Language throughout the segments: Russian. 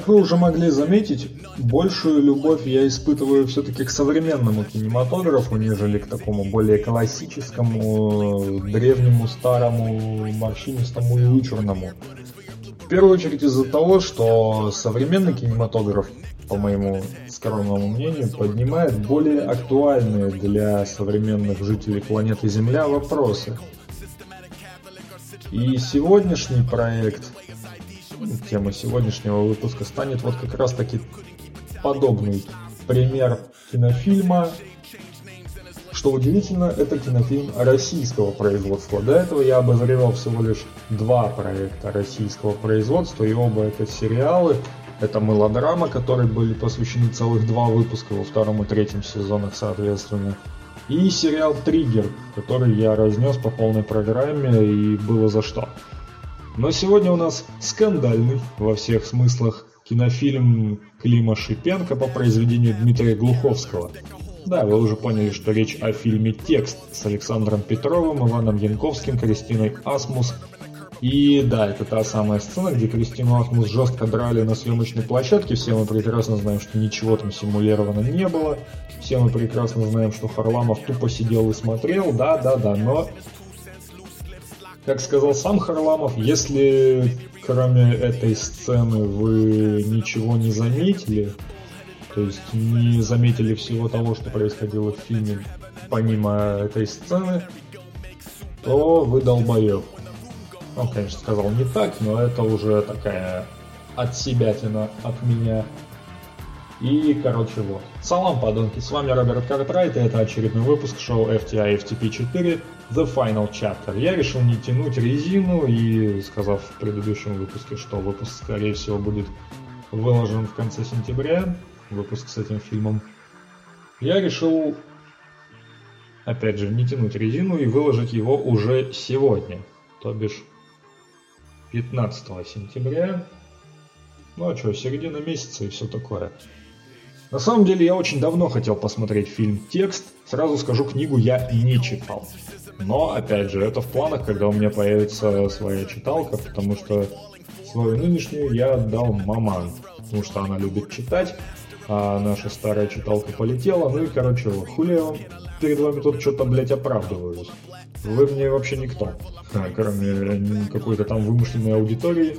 Как вы уже могли заметить, большую любовь я испытываю все-таки к современному кинематографу, нежели к такому более классическому, древнему, старому, морщинистому и вычурному. В первую очередь из-за того, что современный кинематограф, по моему скромному мнению, поднимает более актуальные для современных жителей планеты Земля вопросы. И сегодняшний проект тема сегодняшнего выпуска станет вот как раз таки подобный пример кинофильма. Что удивительно, это кинофильм российского производства. До этого я обозревал всего лишь два проекта российского производства, и оба это сериалы. Это мелодрама, которые были посвящены целых два выпуска во втором и третьем сезонах, соответственно. И сериал «Триггер», который я разнес по полной программе, и было за что. Но сегодня у нас скандальный во всех смыслах кинофильм Клима Шипенко по произведению Дмитрия Глуховского. Да, вы уже поняли, что речь о фильме «Текст» с Александром Петровым, Иваном Янковским, Кристиной Асмус. И да, это та самая сцена, где Кристину Асмус жестко драли на съемочной площадке. Все мы прекрасно знаем, что ничего там симулировано не было. Все мы прекрасно знаем, что Харламов тупо сидел и смотрел. Да, да, да, но как сказал сам Харламов, если кроме этой сцены вы ничего не заметили, то есть не заметили всего того, что происходило в фильме, помимо этой сцены, то вы долбоеб. Он, конечно, сказал не так, но это уже такая от себя от меня и, короче, вот. Салам, подонки, с вами Роберт Картрайт, и это очередной выпуск шоу FTI FTP 4 The Final Chapter. Я решил не тянуть резину и, сказав в предыдущем выпуске, что выпуск, скорее всего, будет выложен в конце сентября, выпуск с этим фильмом, я решил, опять же, не тянуть резину и выложить его уже сегодня, то бишь 15 сентября. Ну а что, середина месяца и все такое. На самом деле я очень давно хотел посмотреть фильм «Текст». Сразу скажу, книгу я не читал. Но, опять же, это в планах, когда у меня появится своя читалка, потому что свою нынешнюю я отдал маман, потому что она любит читать, а наша старая читалка полетела, ну и, короче, хули я вам перед вами тут что-то, блядь, оправдываюсь. Вы мне вообще никто, кроме какой-то там вымышленной аудитории,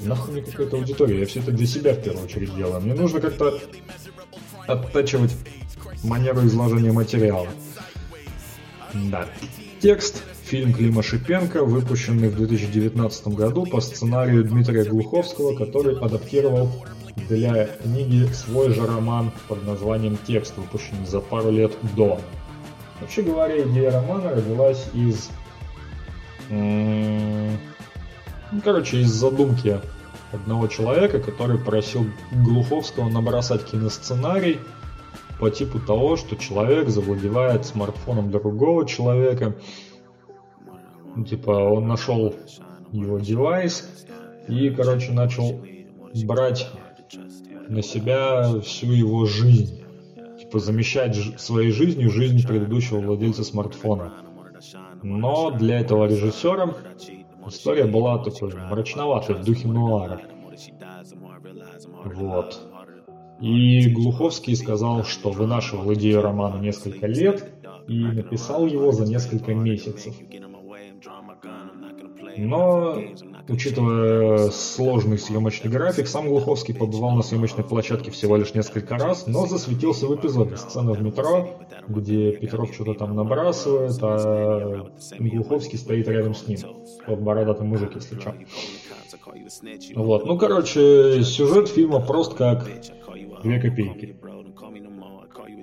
Нахуй мне какая-то аудитория, я все это для себя в первую очередь делаю. Мне нужно как-то оттачивать манеру изложения материала. Да. Текст. Фильм Клима Шипенко, выпущенный в 2019 году по сценарию Дмитрия Глуховского, который адаптировал для книги свой же роман под названием «Текст», выпущенный за пару лет до. Вообще говоря, идея романа родилась из... Ну, короче, из задумки одного человека, который просил Глуховского набросать киносценарий по типу того, что человек завладевает смартфоном другого человека. Ну, типа, он нашел его девайс и, короче, начал брать на себя всю его жизнь. Типа, замещать своей жизнью жизнь предыдущего владельца смартфона. Но для этого режиссера История была такой мрачноватой, в духе нуара. Вот. И Глуховский сказал, что вынашивал идею романа несколько лет и написал его за несколько месяцев. Но, учитывая сложный съемочный график, сам Глуховский побывал на съемочной площадке всего лишь несколько раз, но засветился в эпизоде. Сцена в метро, где Петров что-то там набрасывает, а Глуховский стоит рядом с ним. Вот бородатый мужик, если что. Вот, ну, короче, сюжет фильма прост как две копейки.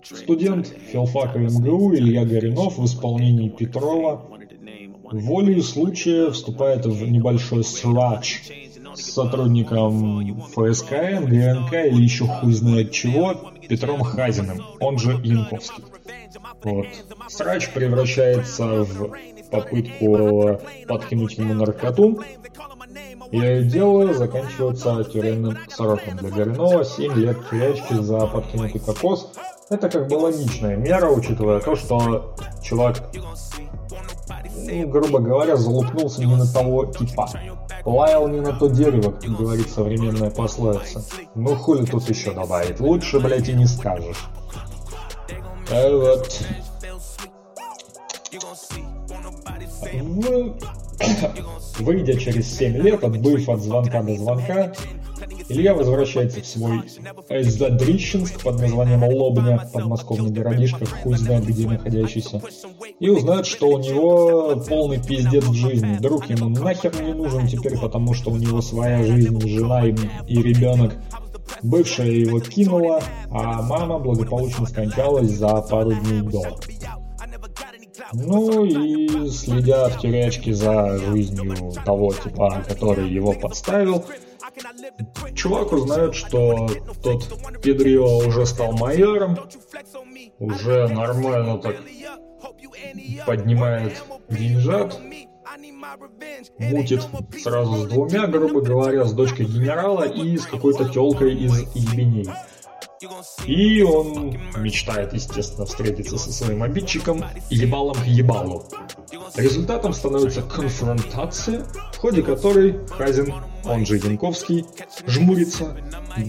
Студент филфака МГУ Илья Горинов в исполнении Петрова волей случая вступает в небольшой срач с сотрудником ФСК, ГНК или еще хуй знает чего, Петром Хазиным, он же Янковский. Вот. Срач превращается в попытку подкинуть ему наркоту, и дело заканчивается тюремным сроком. Для Горинова 7 лет тюрячки за подкинутый кокос. Это как бы логичная мера, учитывая то, что чувак ну, грубо говоря, залупнулся не на того типа. Лаял не на то дерево, как говорит современная пословица. Ну хули тут еще добавить, лучше, блядь, и не скажешь. А вот. Ну, выйдя через 7 лет, отбыв от звонка до звонка, Илья возвращается в свой Задрищенск под названием Лобня, подмосковный городишко, хуй знает где находящийся, и узнает, что у него полный пиздец в жизни. Друг ему нахер не нужен теперь, потому что у него своя жизнь, жена и, и ребенок. Бывшая его кинула, а мама благополучно скончалась за пару дней до. Ну и следя в тюрячке за жизнью того типа, который его подставил, чувак узнает, что тот Педрио уже стал майором, уже нормально так поднимает деньжат, мутит сразу с двумя, грубо говоря, с дочкой генерала и с какой-то телкой из ебеней. И он мечтает, естественно, встретиться со своим обидчиком ебалом к ебалу. Результатом становится конфронтация, в ходе которой Хазин, он же Янковский, жмурится,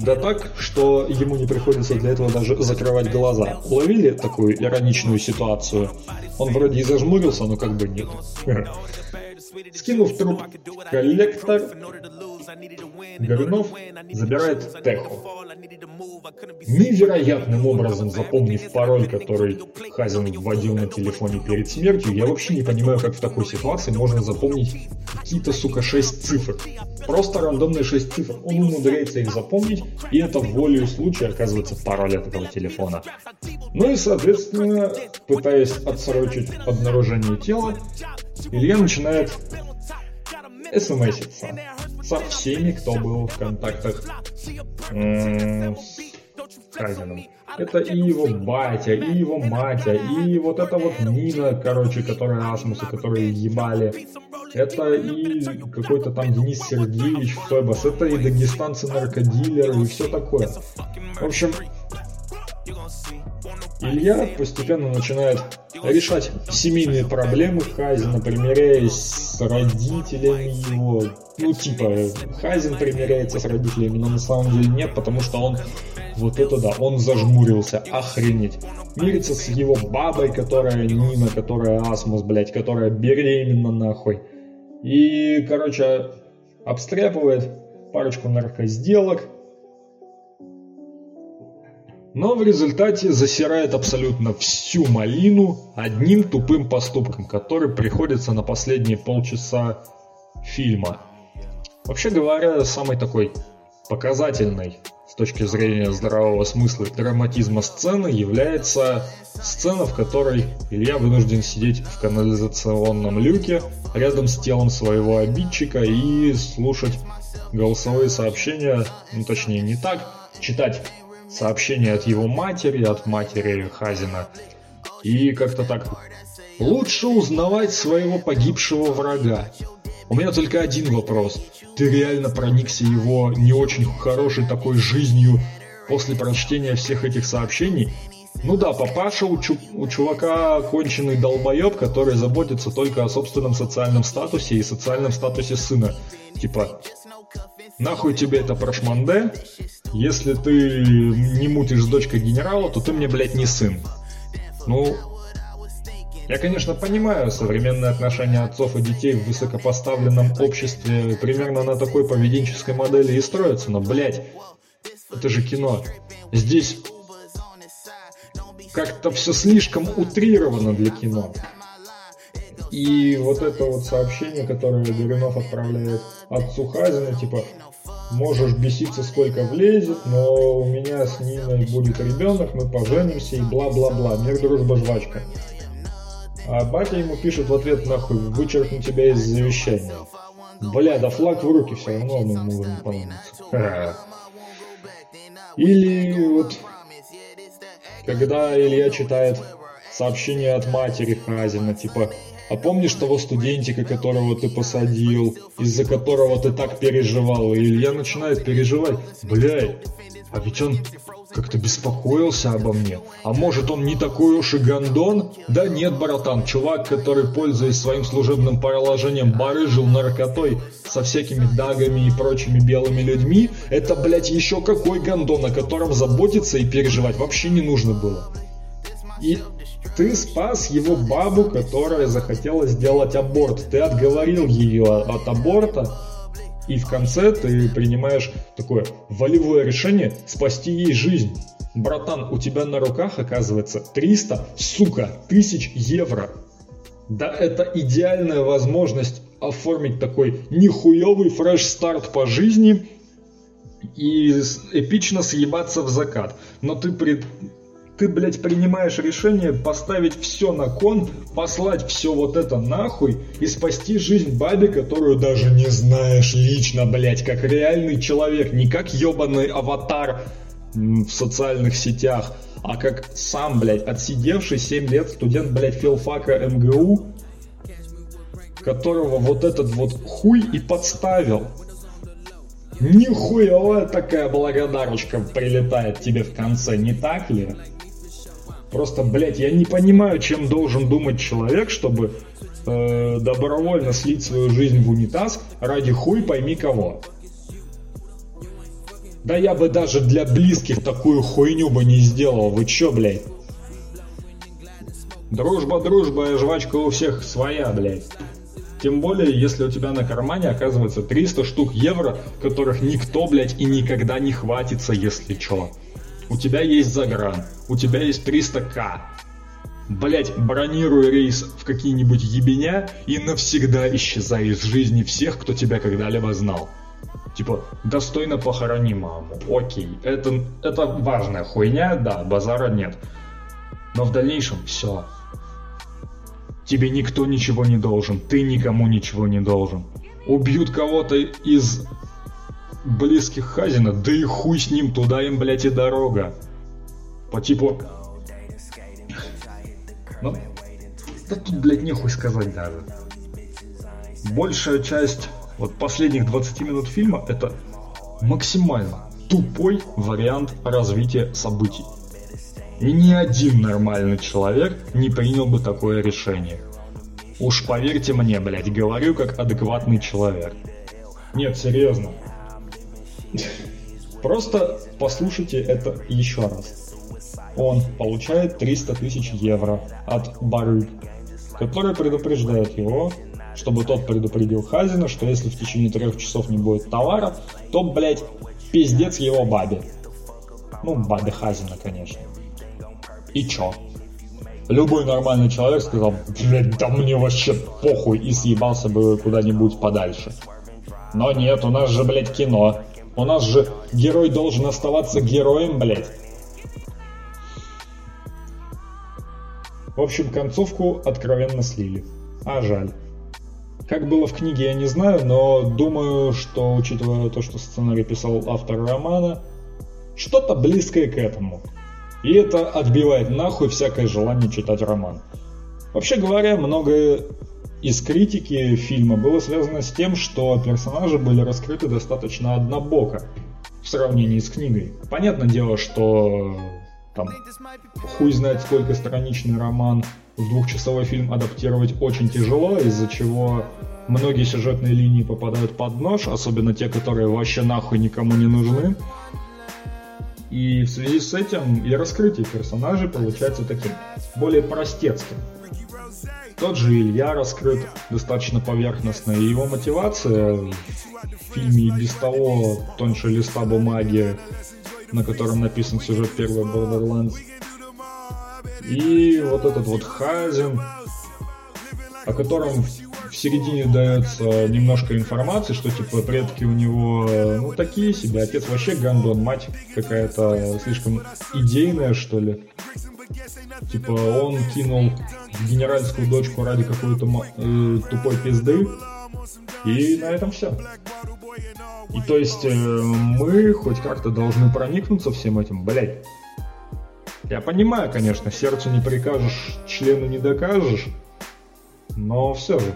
да так, что ему не приходится для этого даже закрывать глаза. Уловили такую ироничную ситуацию? Он вроде и зажмурился, но как бы нет. Скинув труп коллектор, Горюнов забирает Теху. Невероятным образом запомнив пароль, который Хазин вводил на телефоне перед смертью, я вообще не понимаю, как в такой ситуации можно запомнить какие-то, сука, 6 цифр. Просто рандомные 6 цифр. Он умудряется их запомнить, и это волею случая оказывается пароль от этого телефона. Ну и, соответственно, пытаясь отсрочить обнаружение тела, Илья начинает смситься со всеми, кто был в контактах с Хазином. Это и его батя, и его матя, и вот это вот Нина, короче, которая Асмуса, которые ебали. Это и какой-то там Денис Сергеевич Фебас, это и дагестанцы наркодилеры, и все такое. В общем, Илья постепенно начинает решать семейные проблемы Хазина, примиряясь с родителями его. Ну, типа, Хазин примиряется с родителями, но на самом деле нет, потому что он вот это да, он зажмурился, охренеть. Мирится с его бабой, которая Нина, которая Асмус, блядь, которая беременна нахуй. И, короче, обстряпывает парочку наркосделок, но в результате засирает абсолютно всю малину одним тупым поступком, который приходится на последние полчаса фильма. Вообще говоря, самый такой показательный с точки зрения здравого смысла драматизма сцены является сцена, в которой Илья вынужден сидеть в канализационном люке рядом с телом своего обидчика и слушать голосовые сообщения, ну точнее не так, читать сообщение от его матери, от матери Хазина. И как-то так. Лучше узнавать своего погибшего врага. У меня только один вопрос. Ты реально проникся его не очень хорошей такой жизнью после прочтения всех этих сообщений? Ну да, папаша у, чу у чувака конченый долбоеб, который заботится только о собственном социальном статусе и социальном статусе сына. Типа, Нахуй тебе это прошманде? Если ты не мутишь с дочкой генерала, то ты мне, блядь, не сын. Ну, я, конечно, понимаю, современное отношение отцов и детей в высокопоставленном обществе примерно на такой поведенческой модели и строится, но, блядь, это же кино. Здесь как-то все слишком утрировано для кино. И вот это вот сообщение, которое Горюнов отправляет отцу Хазина, типа, можешь беситься сколько влезет, но у меня с Ниной будет ребенок, мы поженимся и бла-бла-бла, мир, дружба, жвачка. А батя ему пишет в ответ, нахуй, вычеркну тебя из завещания. Бля, да флаг в руки все равно ему может не понадобится. Или вот, когда Илья читает сообщение от матери Хазина, типа, а помнишь того студентика, которого ты посадил, из-за которого ты так переживал? И Илья начинает переживать. Блядь, а ведь он как-то беспокоился обо мне. А может он не такой уж и гондон? Да нет, братан, чувак, который, пользуясь своим служебным положением, барыжил наркотой со всякими дагами и прочими белыми людьми, это, блядь, еще какой гондон, о котором заботиться и переживать вообще не нужно было. И ты спас его бабу, которая захотела сделать аборт. Ты отговорил ее от аборта, и в конце ты принимаешь такое волевое решение спасти ей жизнь. Братан, у тебя на руках оказывается 300, сука, тысяч евро. Да это идеальная возможность оформить такой нихуевый фреш-старт по жизни и эпично съебаться в закат. Но ты при ты, блядь, принимаешь решение поставить все на кон, послать все вот это нахуй и спасти жизнь бабе, которую даже не знаешь лично, блядь, как реальный человек, не как ебаный аватар в социальных сетях, а как сам, блядь, отсидевший 7 лет студент, блядь, филфака МГУ, которого вот этот вот хуй и подставил. Нихуевая такая благодарочка прилетает тебе в конце, не так ли? Просто, блядь, я не понимаю, чем должен думать человек, чтобы э, добровольно слить свою жизнь в унитаз ради хуй пойми кого. Да я бы даже для близких такую хуйню бы не сделал. Вы чё, блядь? Дружба, дружба, а жвачка у всех своя, блядь. Тем более, если у тебя на кармане оказывается 300 штук евро, которых никто, блядь, и никогда не хватится, если чё у тебя есть загран, у тебя есть 300к. Блять, бронируй рейс в какие-нибудь ебеня и навсегда исчезай из жизни всех, кто тебя когда-либо знал. Типа, достойно похорони маму. Окей, это, это важная хуйня, да, базара нет. Но в дальнейшем все. Тебе никто ничего не должен, ты никому ничего не должен. Убьют кого-то из близких Хазина, да и хуй с ним, туда им, блядь, и дорога. По типу... Ну, да тут, блядь, нехуй сказать даже. Большая часть вот последних 20 минут фильма это максимально тупой вариант развития событий. И ни один нормальный человек не принял бы такое решение. Уж поверьте мне, блядь, говорю как адекватный человек. Нет, серьезно. Просто послушайте это еще раз. Он получает 300 тысяч евро от Бары, который предупреждает его, чтобы тот предупредил Хазина, что если в течение трех часов не будет товара, то, блядь, пиздец его бабе. Ну, бабе Хазина, конечно. И чё? Любой нормальный человек сказал, блядь, да мне вообще похуй, и съебался бы куда-нибудь подальше. Но нет, у нас же, блядь, кино. У нас же герой должен оставаться героем, блядь. В общем, концовку откровенно слили. А жаль. Как было в книге, я не знаю, но думаю, что, учитывая то, что сценарий писал автор романа, что-то близкое к этому. И это отбивает нахуй всякое желание читать роман. Вообще говоря, многое из критики фильма было связано с тем, что персонажи были раскрыты достаточно однобоко в сравнении с книгой. Понятное дело, что там хуй знает сколько страничный роман в двухчасовой фильм адаптировать очень тяжело, из-за чего многие сюжетные линии попадают под нож, особенно те, которые вообще нахуй никому не нужны. И в связи с этим и раскрытие персонажей получается таким более простецким. Тот же Илья раскрыт достаточно поверхностно, и его мотивация в фильме и без того тоньше листа бумаги, на котором написан сюжет первой Borderlands. И вот этот вот Хазин, о котором в середине дается немножко информации, что типа предки у него ну такие себе, отец вообще гандон, мать какая-то слишком идейная что ли. Типа он кинул генеральскую дочку ради какой-то э, тупой пизды. И на этом все. И то есть э, мы хоть как-то должны проникнуться всем этим, блять. Я понимаю, конечно, сердцу не прикажешь, члену не докажешь, но все же.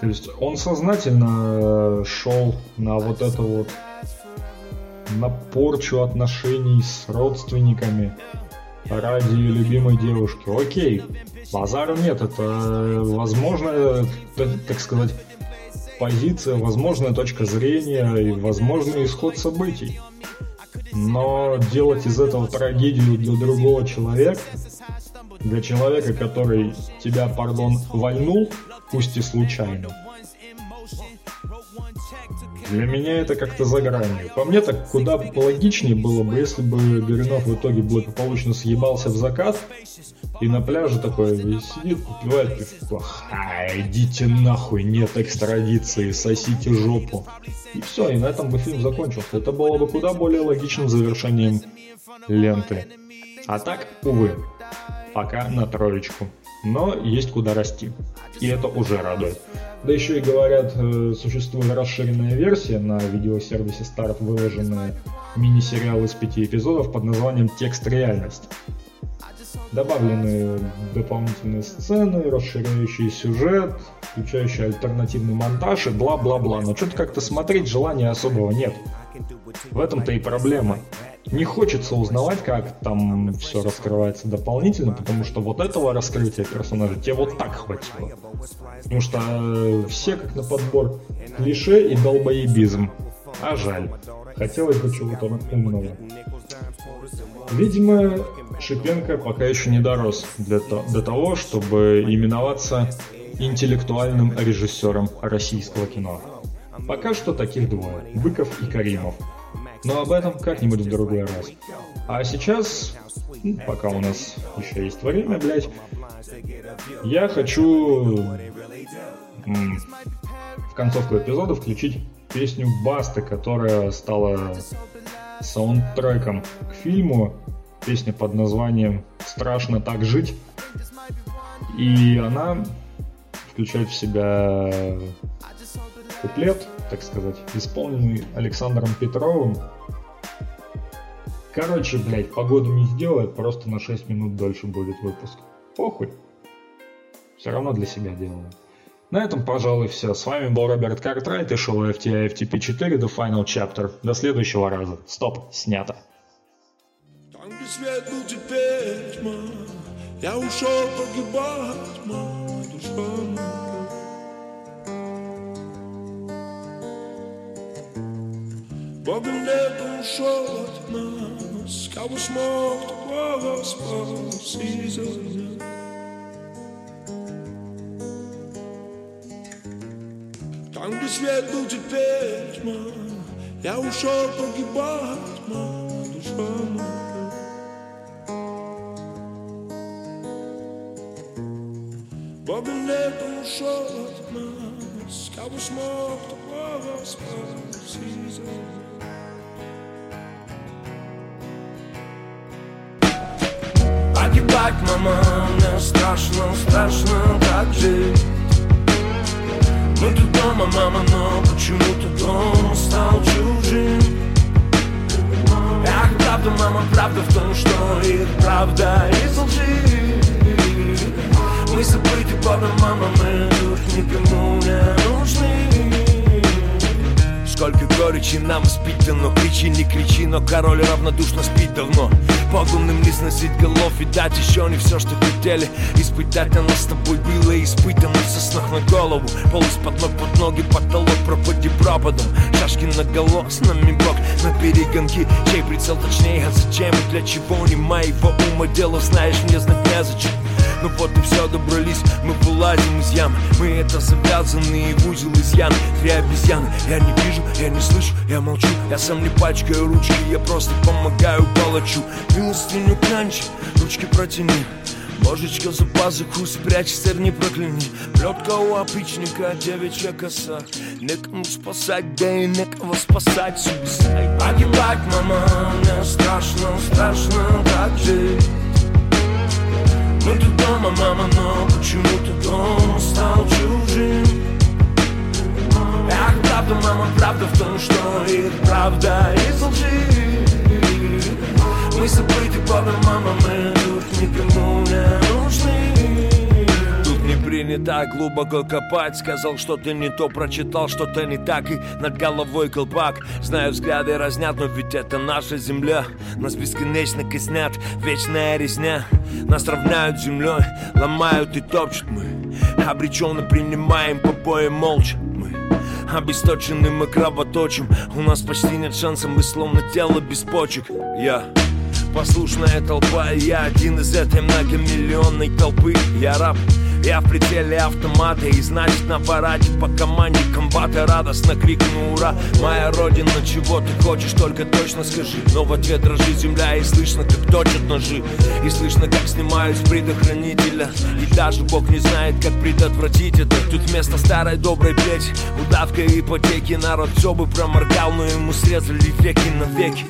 То есть он сознательно э, шел на вот это вот на порчу отношений с родственниками ради любимой девушки. Окей, базара нет, это возможно, так сказать, позиция, возможная точка зрения и возможный исход событий. Но делать из этого трагедию для другого человека, для человека, который тебя, пардон, вальнул, пусть и случайно, для меня это как-то за гранью. По мне так куда логичнее было бы, если бы Горюнов в итоге благополучно съебался в закат и на пляже такой сидит, попивает пивко. А, идите нахуй, нет экстрадиции, сосите жопу. И все, и на этом бы фильм закончился. Это было бы куда более логичным завершением ленты. А так, увы, пока на троечку. Но есть куда расти. И это уже радует. Да еще и говорят, э, существует расширенная версия на видеосервисе Старт, выложенная мини-сериал из пяти эпизодов под названием «Текст реальность». Добавлены дополнительные сцены, расширяющий сюжет, включающий альтернативный монтаж и бла-бла-бла. Но что-то как-то смотреть желания особого нет. В этом-то и проблема. Не хочется узнавать, как там все раскрывается дополнительно, потому что вот этого раскрытия персонажа тебе вот так хватило. Потому что э, все как на подбор клише и долбоебизм. А жаль. Хотелось бы чего-то умного. Видимо, Шипенко пока еще не дорос для, то, до того, чтобы именоваться интеллектуальным режиссером российского кино. Пока что таких двое – Быков и Каримов. Но об этом как-нибудь в другой раз. А сейчас, ну, пока у нас еще есть время, блядь, я хочу в концовку эпизода включить песню Басты, которая стала саундтреком к фильму. Песня под названием «Страшно так жить». И она включает в себя куплет, так сказать, исполненный Александром Петровым. Короче, блядь, погоду не сделает, просто на 6 минут дольше будет выпуск. Похуй. Все равно для себя делаю. На этом, пожалуй, все. С вами был Роберт Картрайт и шоу FTI FTP 4 The Final Chapter. До следующего раза. Стоп, снято. Там, где свет был теперь тьма, я ушел погибать, моя душа моя. Богом небо ушел от нас, кого смог, такого спас и занять. Там, где свет был теперь тьма, я ушел погибать, моя душа моя. Богом небо ушел от нас, кого смог, такого спас и занять. Погибать, мама, мне страшно, страшно так жить? Мы тут дома, мама, но почему-то дом стал чужим. Ах, правда, мама, правда в том, что их правда из лжи. Мы забыты, правда, мама, мы тут никому не нужны. Сколько горечи нам испытано Кричи, не кричи, но король равнодушно спит давно Подлунным не сносить голов и дать еще не все, что хотели. Испытать оно с тобой было испытано со снах на голову. Пол из-под ног, под ноги, потолок, пропади пропадом. Шашки на голо, с нами бог на перегонки. Чей прицел точнее, а зачем и для чего? Не моего ума дело, знаешь, мне знать незачем ну вот и все, добрались, мы вылазим из ям Мы это завязанные в узел изъян. Три обезьяны, я не вижу, я не слышу, я молчу. Я сам не пачкаю ручки, я просто помогаю палачу. Милостыню клянчи, ручки протяни. Божечка за пазуху спрячь, сэр не прокляни. Плетка у опричника, девичья коса Некому спасать, да и некого спасать. Погибать, мама, мне страшно, страшно так жить мы тут дома, мама, но почему-то дом стал чужим? Ах, правда, мама, правда в том, что их правда из лжи так глубоко копать. Сказал, что ты не то прочитал, что-то не так И над головой колпак. Знаю, взгляды разнят, но ведь это наша земля. Нас бесконечно коснят, вечная резня. Нас равняют землей, ломают и топчут мы. Обреченно принимаем побои молча мы. Обесточены мы кровоточим. У нас почти нет шанса, мы словно тело без почек. Я Послушная толпа, я один из этой многомиллионной толпы. Я раб, я в прицеле автомата И значит на параде по команде комбата Радостно крикну ура! Моя родина, чего ты хочешь, только точно скажи! Но в ответ дрожит земля и слышно, как точат ножи. И слышно, как снимают с предохранителя. И даже Бог не знает, как предотвратить это. Тут вместо старой доброй плети Удавка ипотеки Народ все бы проморгал, но ему срезали веки на веки.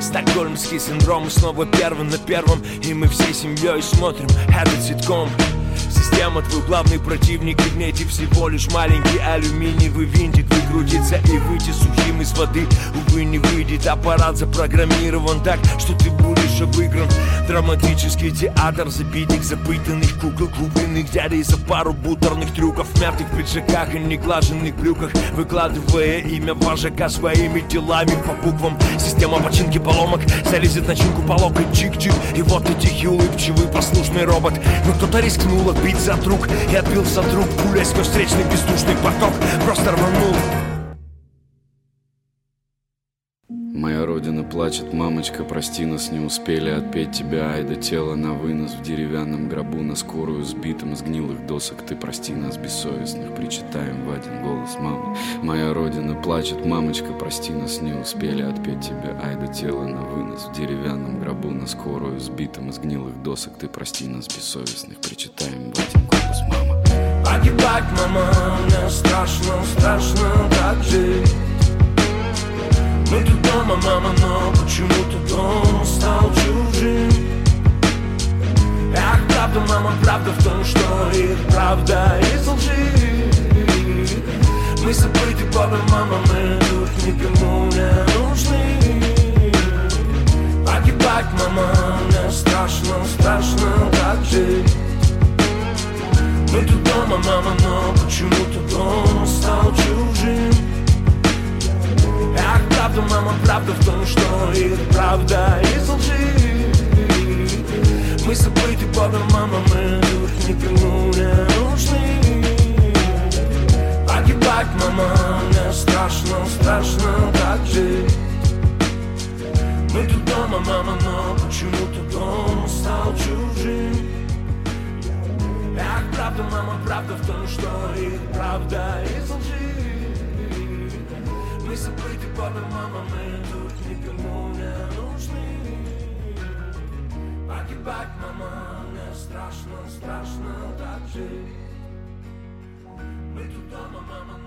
Стокгольмский синдром, снова первым на первом. И мы всей семьей смотрим этот ситком Система твой главный противник И в ней всего лишь маленький алюминиевый винтик Выкрутиться и выйти сухим из воды. Увы, не выйдет, аппарат запрограммирован так Что ты будешь обыгран Драматический театр забитых, запытанных кукол Купленных дядей за пару бутерных трюков. В мятых пиджаках и неглаженных брюках Выкладывая имя вожака своими делами по буквам. Система починки поломок залезет начинку по локоть Чик-чик, и вот ты тихий улыбчивый послушный робот. Но кто-то рискнул отбить за друг И отбился друг, пуля сквозь встречный бездушный поток. Просто рванул Моя родина плачет, мамочка, прости нас, не успели отпеть тебя Ай да тело на вынос в деревянном гробу На скорую сбитым с гнилых досок. Ты прости нас, бессовестных, причитаем в один голос Мама, моя родина плачет, мамочка, прости нас, не успели отпеть тебя Ай да тело на вынос в деревянном гробу На скорую сбитым из гнилых досок. Ты прости нас, бессовестных, причитаем в один голос Мама, Погибать, мама, мне страшно, страшно так жить дома, мама, но почему-то дом стал чужим. Ах, правда, мама, правда в том, что их правда из лжи. Мы забыты Богом, мама, мы тут никому не нужны Погибать, мама, мне страшно, страшно так жить. Мы тут дома, мама, но Мама, правда в том, что и правда из лжи. Мы забыты по домам, а мы тут никому не нужны. Погибать, мама, мне страшно, страшно так жить. Мы тут дома, мама,